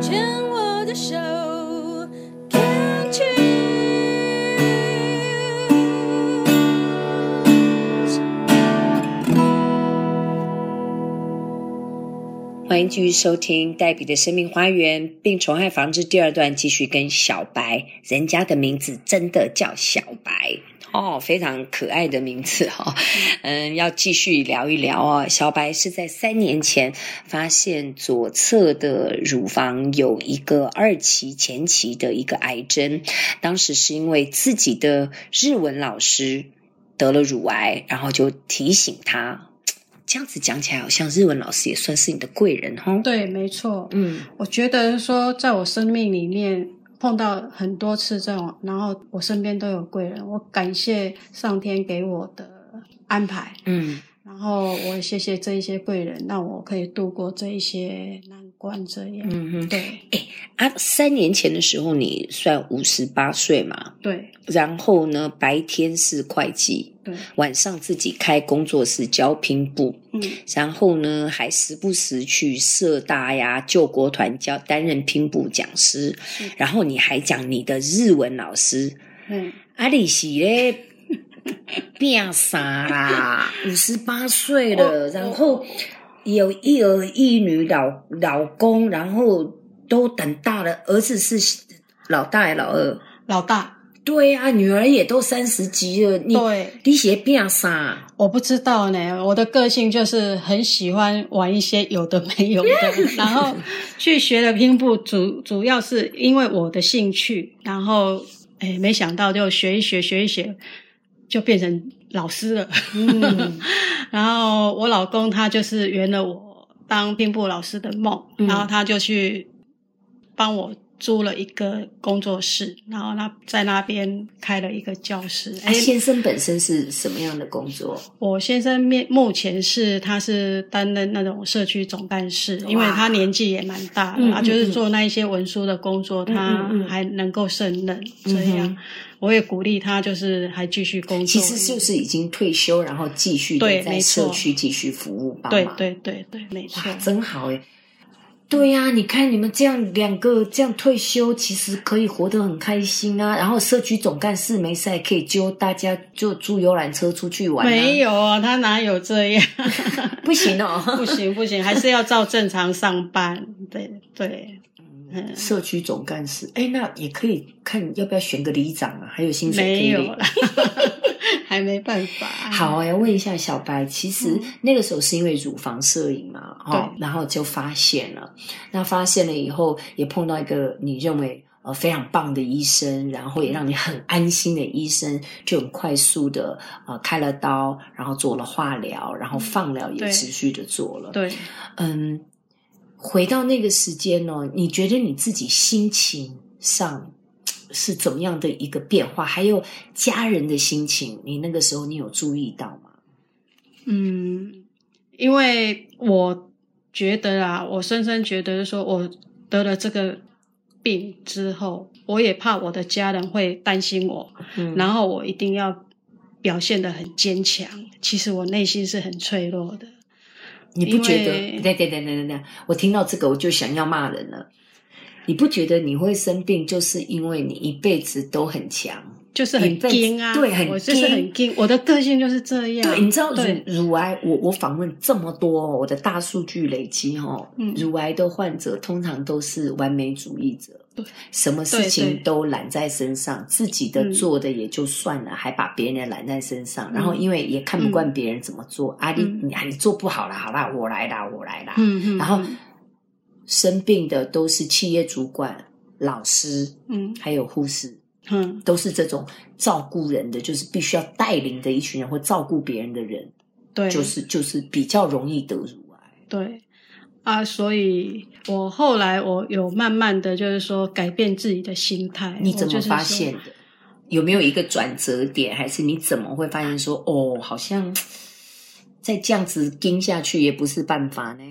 牵我的手，Can't you？欢迎继续收听黛比的生命花园病虫害防治第二段，继续跟小白，人家的名字真的叫小白哦，非常可爱的名字哈、哦。嗯，要继续聊一聊哦。小白是在三年前发现左侧的乳房有一个二期前期的一个癌症，当时是因为自己的日文老师得了乳癌，然后就提醒他。这样子讲起来，好像日文老师也算是你的贵人哈。对，没错。嗯，我觉得说，在我生命里面碰到很多次这种，然后我身边都有贵人，我感谢上天给我的安排。嗯，然后我谢谢这一些贵人，让我可以度过这一些难关。这样，嗯哼，对。哎啊，三年前的时候，你算五十八岁嘛？对。然后呢，白天是会计。对，晚上自己开工作室教拼布，嗯，然后呢，还时不时去社大呀、救国团教担任拼布讲师，然后你还讲你的日文老师，嗯，阿里西嘞变傻啦，五十八岁了，然后有一儿一女老老公，然后都等大了，儿子是老大还是老二？老大。对啊，女儿也都三十几了，你对你写变啥？我不知道呢。我的个性就是很喜欢玩一些有的没有的，然后去学了拼布，主主要是因为我的兴趣。然后哎，没想到就学一学，学一学，就变成老师了。嗯，然后我老公他就是圆了我当兵部老师的梦，嗯，然后他就去帮我。租了一个工作室，然后他在那边开了一个教室。哎，先生本身是什么样的工作？我先生面目前是他是担任那种社区总干事，因为他年纪也蛮大的，啊，就是做那一些文书的工作，嗯、他还能够胜任。嗯、这样，我也鼓励他，就是还继续工作。其实就是已经退休，然后继续在社区继续服务帮忙。对对对对，没错，真好诶对呀、啊，你看你们这样两个这样退休，其实可以活得很开心啊。然后社区总干事没事可以揪大家就租游览车出去玩、啊。没有啊，他哪有这样？不行哦，不行不行，还是要照正常上班。对对。嗯、社区总干事，哎，那也可以看要不要选个里长啊？还有薪水可以领没有啦，还没办法。好，我要问一下小白，其实、嗯、那个时候是因为乳房摄影嘛，哦，然后就发现了。那发现了以后，也碰到一个你认为呃非常棒的医生，然后也让你很安心的医生，就很快速的呃开了刀，然后做了化疗，然后放疗也持续的做了。对，对嗯。回到那个时间呢，你觉得你自己心情上是怎么样的一个变化？还有家人的心情，你那个时候你有注意到吗？嗯，因为我觉得啊，我深深觉得说，我得了这个病之后，我也怕我的家人会担心我，嗯，然后我一定要表现的很坚强。其实我内心是很脆弱的。你不觉得？对对对对对对，我听到这个我就想要骂人了。你不觉得你会生病，就是因为你一辈子都很强，就是很硬啊？对，很我就是很硬。我的个性就是这样。对，你知道乳乳癌，我我访问这么多，我的大数据累积哦，嗯，乳癌的患者通常都是完美主义者。什么事情都揽在身上，自己的做的也就算了，嗯、还把别人揽在身上。嗯、然后因为也看不惯别人怎么做，啊，你你你做不好了，好啦，我来啦，我来啦。嗯嗯。然后生病的都是企业主管、老师，嗯，还有护士，嗯，都是这种照顾人的，就是必须要带领的一群人，或照顾别人的人，对，就是就是比较容易得乳癌。对。啊，所以我后来我有慢慢的就是说改变自己的心态。你怎么发现的？有没有一个转折点？还是你怎么会发现说，哦，好像再这样子盯下去也不是办法呢？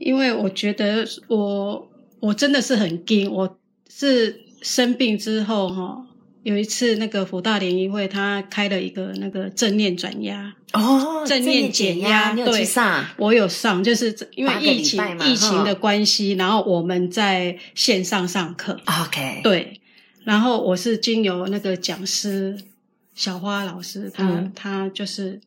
因为我觉得我我真的是很惊，我是生病之后哈，有一次那个辅大联谊会，他开了一个那个正念转压哦，正念减压，你有上？我有上，就是因为疫情疫情的关系，然后我们在线上上课。OK，对，然后我是经由那个讲师小花老师，他、嗯、他就是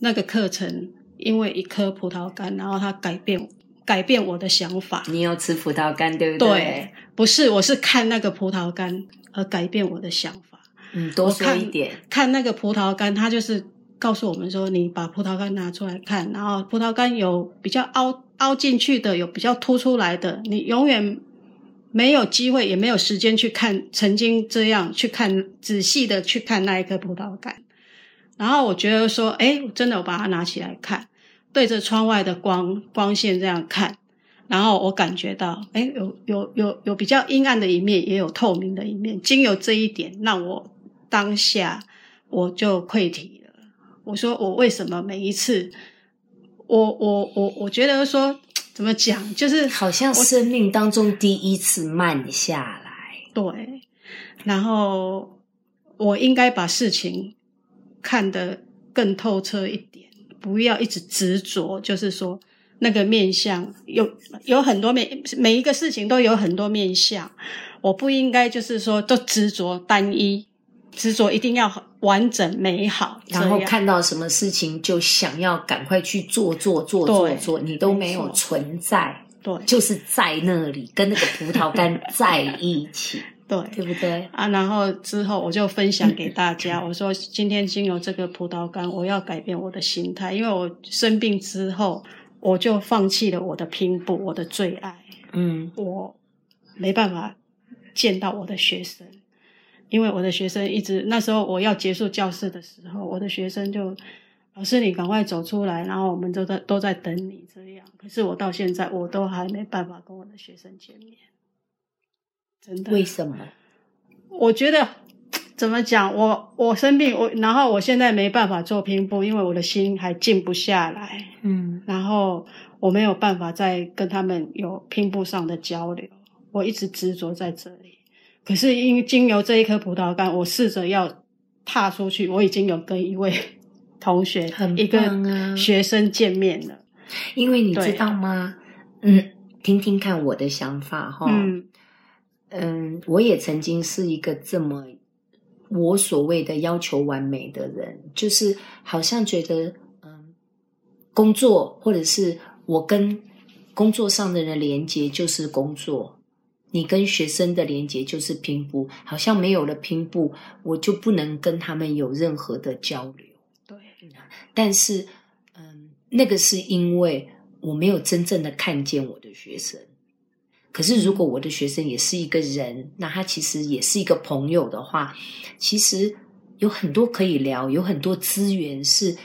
那个课程，因为一颗葡萄干，然后他改变改变我的想法。你有吃葡萄干对不对？对，不是，我是看那个葡萄干。而改变我的想法，嗯，多说一点。看，看那个葡萄干，它就是告诉我们说，你把葡萄干拿出来看，然后葡萄干有比较凹凹进去的，有比较凸出来的，你永远没有机会，也没有时间去看，曾经这样去看，仔细的去看那一颗葡萄干。然后我觉得说，诶，真的，我把它拿起来看，对着窗外的光光线这样看。然后我感觉到，哎，有有有有比较阴暗的一面，也有透明的一面。经由这一点，让我当下我就溃堤了。我说，我为什么每一次，我我我我觉得说，怎么讲，就是好像生命当中第一次慢下来。对，然后我应该把事情看得更透彻一点，不要一直执着，就是说。那个面相有有很多面，每一个事情都有很多面相。我不应该就是说都执着单一，执着一定要完整美好，然后看到什么事情就想要赶快去做做做做做，你都没有存在，对，就是在那里跟那个葡萄干 在一起，对，对不对啊？然后之后我就分享给大家，我说今天经由这个葡萄干，我要改变我的心态，因为我生病之后。我就放弃了我的拼搏，我的最爱。嗯，我没办法见到我的学生，因为我的学生一直那时候我要结束教室的时候，我的学生就老师你赶快走出来，然后我们都在都在等你这样。可是我到现在我都还没办法跟我的学生见面，真的。为什么？我觉得。怎么讲？我我生病，我然后我现在没办法做拼布，因为我的心还静不下来。嗯，然后我没有办法再跟他们有拼布上的交流，我一直执着在这里。可是因经由这一颗葡萄干，我试着要踏出去。我已经有跟一位同学、一个学生见面了。因为你知道吗？嗯，听听看我的想法哈。嗯嗯，我也曾经是一个这么。我所谓的要求完美的人，就是好像觉得，嗯，工作或者是我跟工作上的人连接就是工作，你跟学生的连接就是拼布，好像没有了拼布，我就不能跟他们有任何的交流。对，但是，嗯，那个是因为我没有真正的看见我的学生。可是，如果我的学生也是一个人，那他其实也是一个朋友的话，其实有很多可以聊，有很多资源是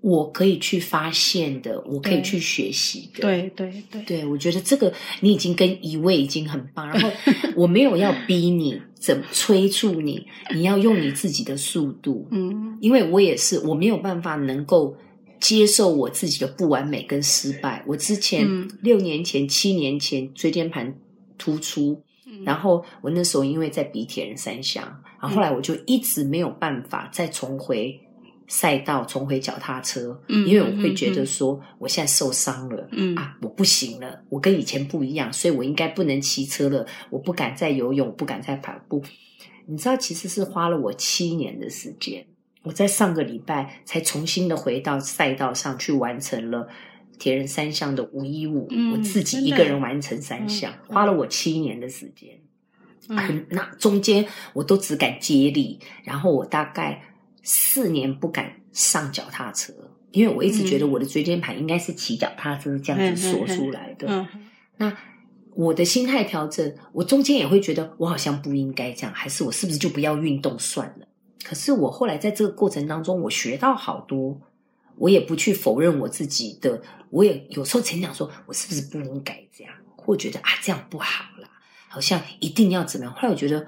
我可以去发现的，我可以去学习的。对对对，对，我觉得这个你已经跟一位已经很棒，然后 我没有要逼你，怎么催促你，你要用你自己的速度。嗯，因为我也是，我没有办法能够。接受我自己的不完美跟失败。我之前、嗯、六年前、七年前椎间盘突出，嗯、然后我那时候因为在比铁人三项，然后后来我就一直没有办法再重回赛道、重回脚踏车，嗯、因为我会觉得说我现在受伤了，嗯、啊，我不行了，我跟以前不一样，所以我应该不能骑车了，我不敢再游泳，不敢再跑步。你知道，其实是花了我七年的时间。我在上个礼拜才重新的回到赛道上去完成了铁人三项的五一五，我自己一个人完成三项，嗯、花了我七年的时间。嗯啊、那中间我都只敢接力，然后我大概四年不敢上脚踏车，因为我一直觉得我的椎间盘应该是骑脚踏车这样子锁出来的。嗯、那我的心态调整，我中间也会觉得我好像不应该这样，还是我是不是就不要运动算了？可是我后来在这个过程当中，我学到好多，我也不去否认我自己的，我也有时候曾想说，我是不是不应该这样，或觉得啊这样不好啦，好像一定要怎么样。后来我觉得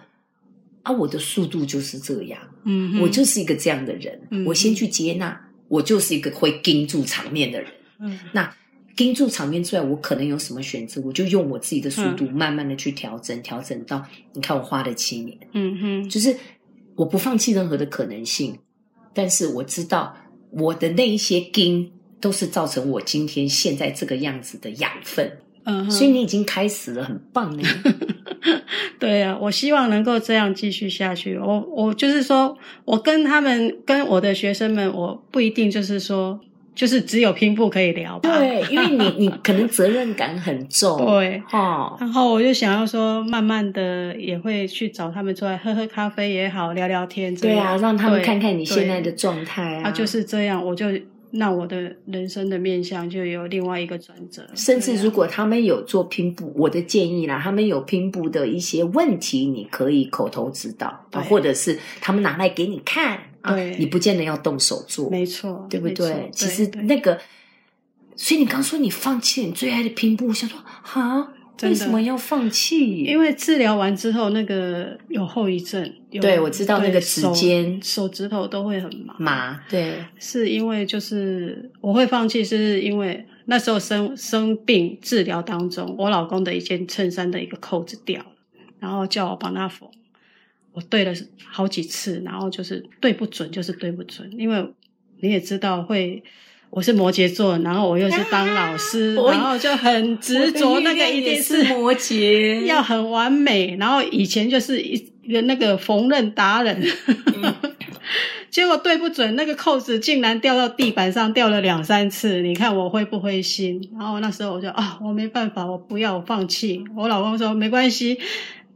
啊，我的速度就是这样，嗯，我就是一个这样的人，嗯，我先去接纳，我就是一个会盯住场面的人，嗯，那盯住场面之外，我可能有什么选择？我就用我自己的速度，慢慢的去调整，调整到你看我花了七年，嗯哼，就是我不放弃任何的可能性，但是我知道我的那一些根都是造成我今天现在这个样子的养分，嗯哼，所以你已经开始了，很棒呢。对啊，我希望能够这样继续下去。我我就是说，我跟他们跟我的学生们，我不一定就是说。就是只有拼布可以聊吧，对，因为你你可能责任感很重，对，哦，然后我就想要说，慢慢的也会去找他们出来喝喝咖啡也好，聊聊天，对啊，让他们看看你现在的状态啊，啊，就是这样，我就让我的人生的面向就有另外一个转折。甚至如果他们有做拼布，我的建议啦，他们有拼布的一些问题，你可以口头指导，或者是他们拿来给你看。对、啊，你不见得要动手做，没错，对不对？对，其实那个，所以你刚说你放弃你最爱的拼布，我想说啊，为什么要放弃？因为治疗完之后，那个有后遗症。对，我知道那个指尖、手指头都会很麻。麻，对，是因为就是我会放弃，是因为那时候生生病治疗当中，我老公的一件衬衫的一个扣子掉了，然后叫我帮他缝。我对了好几次，然后就是对不准，就是对不准。因为你也知道，会我是摩羯座，然后我又是当老师，啊、然后就很执着，那个一定是摩羯，要很完美。然后以前就是一个那个缝纫达人，嗯、结果对不准，那个扣子竟然掉到地板上，掉了两三次。你看我灰不灰心？然后那时候我就啊，我没办法，我不要，我放弃。我老公说没关系。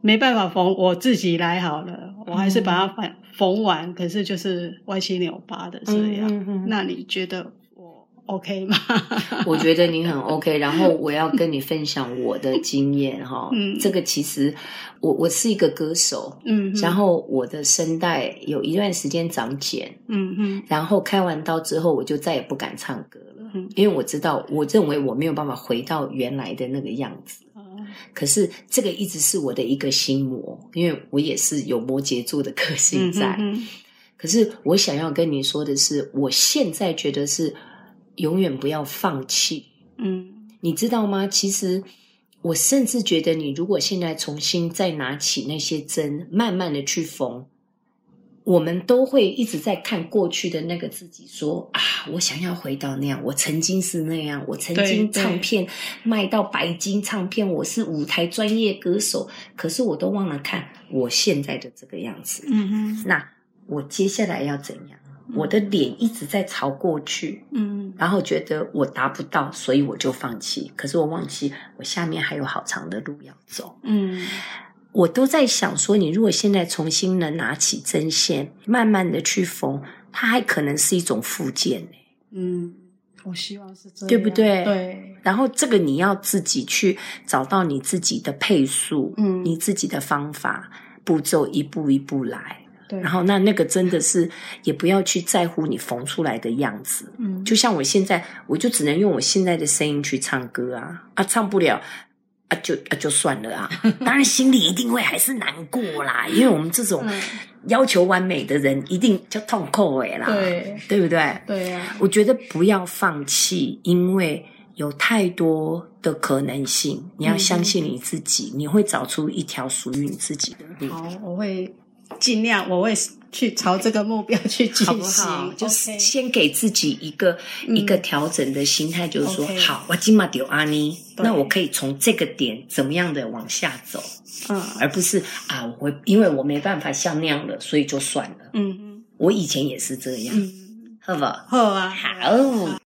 没办法缝，我自己来好了。我还是把它缝缝完，嗯、可是就是歪七扭八的这样。嗯嗯、那你觉得我 OK 吗？我觉得你很 OK。然后我要跟你分享我的经验哈。嗯，这个其实我我是一个歌手。嗯，然后我的声带有一段时间长茧。嗯嗯，然后开完刀之后，我就再也不敢唱歌了。嗯，因为我知道，我认为我没有办法回到原来的那个样子。可是这个一直是我的一个心魔，因为我也是有摩羯座的个性在。嗯哼哼。可是我想要跟你说的是，我现在觉得是永远不要放弃。嗯，你知道吗？其实我甚至觉得，你如果现在重新再拿起那些针，慢慢的去缝。我们都会一直在看过去的那个自己，说啊，我想要回到那样，我曾经是那样，我曾经唱片卖到白金唱片，我是舞台专业歌手，可是我都忘了看我现在的这个样子。嗯哼，那我接下来要怎样？我的脸一直在朝过去，嗯，然后觉得我达不到，所以我就放弃。可是我忘记我下面还有好长的路要走。嗯。我都在想说，你如果现在重新能拿起针线，慢慢的去缝，它还可能是一种复健呢。嗯，我希望是这样，对不对？对。然后这个你要自己去找到你自己的配速，嗯，你自己的方法步骤，一步一步来。对。然后那那个真的是，也不要去在乎你缝出来的样子。嗯。就像我现在，我就只能用我现在的声音去唱歌啊啊，唱不了。啊，就啊，就算了啊！当然，心里一定会还是难过啦，因为我们这种要求完美的人，一定就痛苦哎啦，对，对不对？对啊。我觉得不要放弃，因为有太多的可能性。你要相信你自己，嗯、你会找出一条属于你自己的路。好，我会尽量，我会。去朝这个目标去进行，好不好？就是先给自己一个、嗯、一个调整的心态，就是说.好，我今嘛丢阿妮，那我可以从这个点怎么样的往下走，嗯，而不是啊，我因为我没办法像那样了，所以就算了。嗯嗯，我以前也是这样，嗯，好不好？好啊，好。